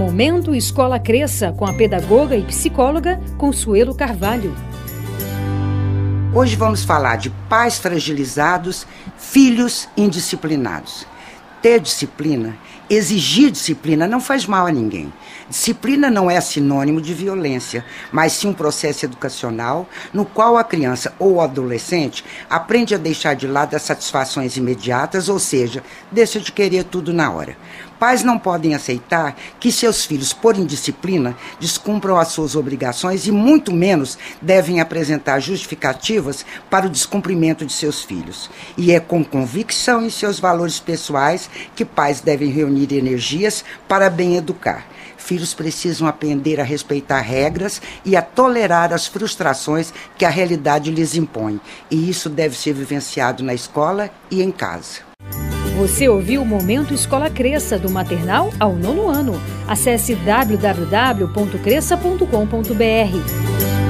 Momento Escola Cresça com a pedagoga e psicóloga Consuelo Carvalho. Hoje vamos falar de pais fragilizados, filhos indisciplinados. Ter disciplina, exigir disciplina não faz mal a ninguém. Disciplina não é sinônimo de violência, mas sim um processo educacional no qual a criança ou o adolescente aprende a deixar de lado as satisfações imediatas, ou seja, deixa de querer tudo na hora. Pais não podem aceitar que seus filhos, por indisciplina, descumpram as suas obrigações e, muito menos, devem apresentar justificativas para o descumprimento de seus filhos. E é com convicção em seus valores pessoais que pais devem reunir energias para bem educar. Filhos precisam aprender a respeitar regras e a tolerar as frustrações que a realidade lhes impõe. E isso deve ser vivenciado na escola e em casa. Você ouviu o Momento Escola Cresça, do maternal ao nono ano. Acesse www.cresça.com.br.